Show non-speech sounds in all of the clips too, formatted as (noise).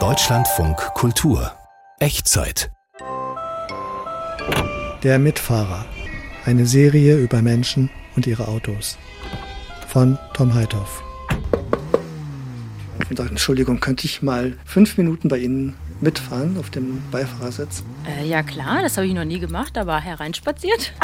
Deutschlandfunk Kultur Echtzeit Der Mitfahrer. Eine Serie über Menschen und ihre Autos. Von Tom Heithoff. Und Entschuldigung, könnte ich mal fünf Minuten bei Ihnen mitfahren auf dem Beifahrersitz? Äh, ja klar, das habe ich noch nie gemacht, aber hereinspaziert.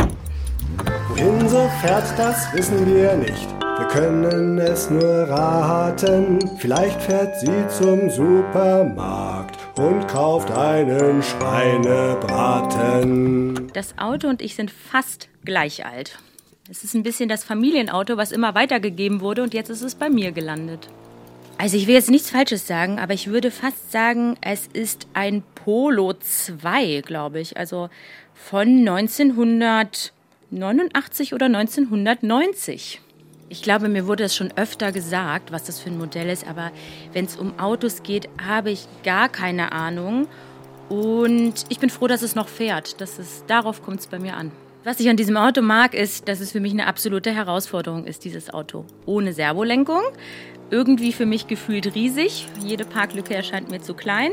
Wohin sie fährt, das wissen wir nicht. Wir können es nur raten. Vielleicht fährt sie zum Supermarkt und kauft einen Schweinebraten. Das Auto und ich sind fast gleich alt. Es ist ein bisschen das Familienauto, was immer weitergegeben wurde und jetzt ist es bei mir gelandet. Also ich will jetzt nichts Falsches sagen, aber ich würde fast sagen, es ist ein Polo 2, glaube ich. Also von 1989 oder 1990. Ich glaube, mir wurde es schon öfter gesagt, was das für ein Modell ist, aber wenn es um Autos geht, habe ich gar keine Ahnung. Und ich bin froh, dass es noch fährt. Das ist, darauf kommt es bei mir an. Was ich an diesem Auto mag, ist, dass es für mich eine absolute Herausforderung ist, dieses Auto. Ohne Servolenkung. Irgendwie für mich gefühlt riesig. Jede Parklücke erscheint mir zu klein.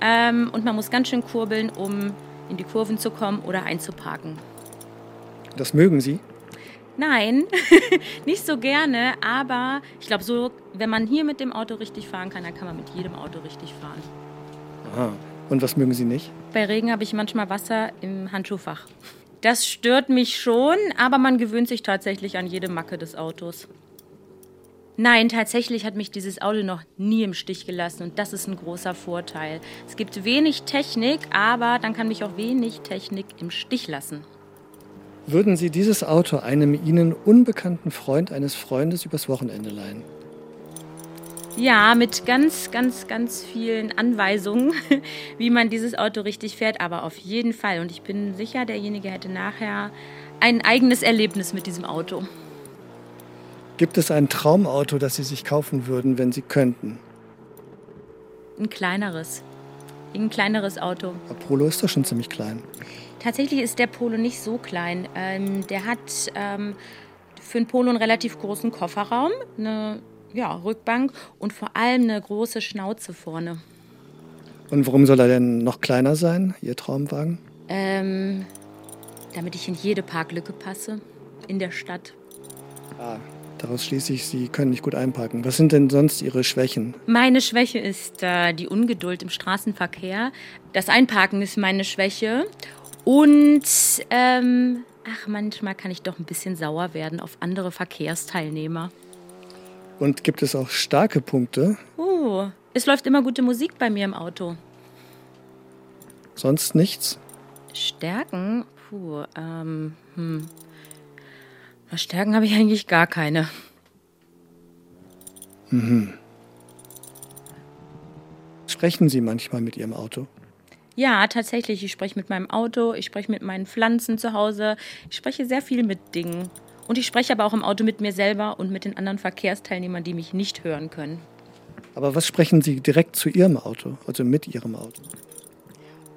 Ähm, und man muss ganz schön kurbeln, um in die Kurven zu kommen oder einzuparken. Das mögen Sie? Nein, (laughs) nicht so gerne, aber ich glaube, so, wenn man hier mit dem Auto richtig fahren kann, dann kann man mit jedem Auto richtig fahren. Aha. Und was mögen Sie nicht? Bei Regen habe ich manchmal Wasser im Handschuhfach. Das stört mich schon, aber man gewöhnt sich tatsächlich an jede Macke des Autos. Nein, tatsächlich hat mich dieses Auto noch nie im Stich gelassen und das ist ein großer Vorteil. Es gibt wenig Technik, aber dann kann mich auch wenig Technik im Stich lassen. Würden Sie dieses Auto einem Ihnen unbekannten Freund eines Freundes übers Wochenende leihen? Ja, mit ganz, ganz, ganz vielen Anweisungen, (laughs) wie man dieses Auto richtig fährt, aber auf jeden Fall. Und ich bin sicher, derjenige hätte nachher ein eigenes Erlebnis mit diesem Auto. Gibt es ein Traumauto, das Sie sich kaufen würden, wenn Sie könnten? Ein kleineres. Ein kleineres Auto. Apollo ist doch schon ziemlich klein. Tatsächlich ist der Polo nicht so klein. Ähm, der hat ähm, für einen Polo einen relativ großen Kofferraum, eine ja, Rückbank und vor allem eine große Schnauze vorne. Und warum soll er denn noch kleiner sein, Ihr Traumwagen? Ähm, damit ich in jede Parklücke passe in der Stadt. Ah, daraus schließe ich, Sie können nicht gut einparken. Was sind denn sonst Ihre Schwächen? Meine Schwäche ist äh, die Ungeduld im Straßenverkehr. Das Einparken ist meine Schwäche. Und ähm, ach, manchmal kann ich doch ein bisschen sauer werden auf andere Verkehrsteilnehmer. Und gibt es auch starke Punkte? Oh, es läuft immer gute Musik bei mir im Auto. Sonst nichts? Stärken? Puh, ähm, hm. Stärken habe ich eigentlich gar keine. Mhm. Sprechen Sie manchmal mit Ihrem Auto? Ja, tatsächlich. Ich spreche mit meinem Auto, ich spreche mit meinen Pflanzen zu Hause, ich spreche sehr viel mit Dingen. Und ich spreche aber auch im Auto mit mir selber und mit den anderen Verkehrsteilnehmern, die mich nicht hören können. Aber was sprechen Sie direkt zu Ihrem Auto, also mit Ihrem Auto?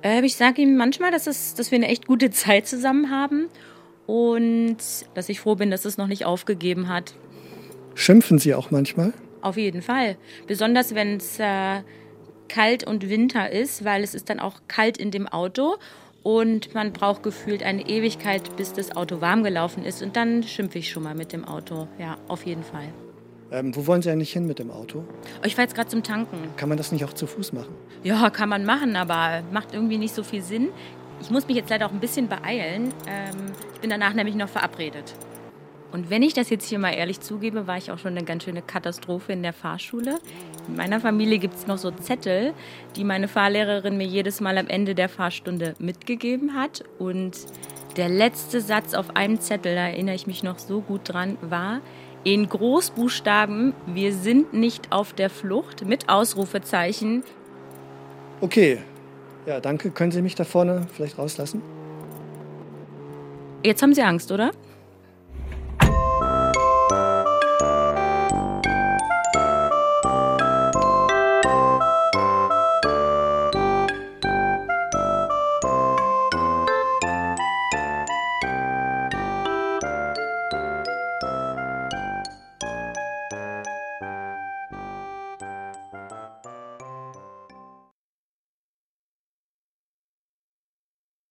Äh, ich sage ihm manchmal, dass, es, dass wir eine echt gute Zeit zusammen haben und dass ich froh bin, dass es noch nicht aufgegeben hat. Schimpfen Sie auch manchmal? Auf jeden Fall. Besonders wenn es äh, kalt und Winter ist, weil es ist dann auch kalt in dem Auto und man braucht gefühlt eine Ewigkeit, bis das Auto warm gelaufen ist und dann schimpfe ich schon mal mit dem Auto. Ja, auf jeden Fall. Ähm, wo wollen Sie eigentlich hin mit dem Auto? Oh, ich fahre jetzt gerade zum Tanken. Kann man das nicht auch zu Fuß machen? Ja, kann man machen, aber macht irgendwie nicht so viel Sinn. Ich muss mich jetzt leider auch ein bisschen beeilen. Ähm, ich bin danach nämlich noch verabredet. Und wenn ich das jetzt hier mal ehrlich zugebe, war ich auch schon eine ganz schöne Katastrophe in der Fahrschule. In meiner Familie gibt es noch so Zettel, die meine Fahrlehrerin mir jedes Mal am Ende der Fahrstunde mitgegeben hat. Und der letzte Satz auf einem Zettel, da erinnere ich mich noch so gut dran, war in Großbuchstaben, wir sind nicht auf der Flucht mit Ausrufezeichen. Okay, ja, danke. Können Sie mich da vorne vielleicht rauslassen? Jetzt haben Sie Angst, oder?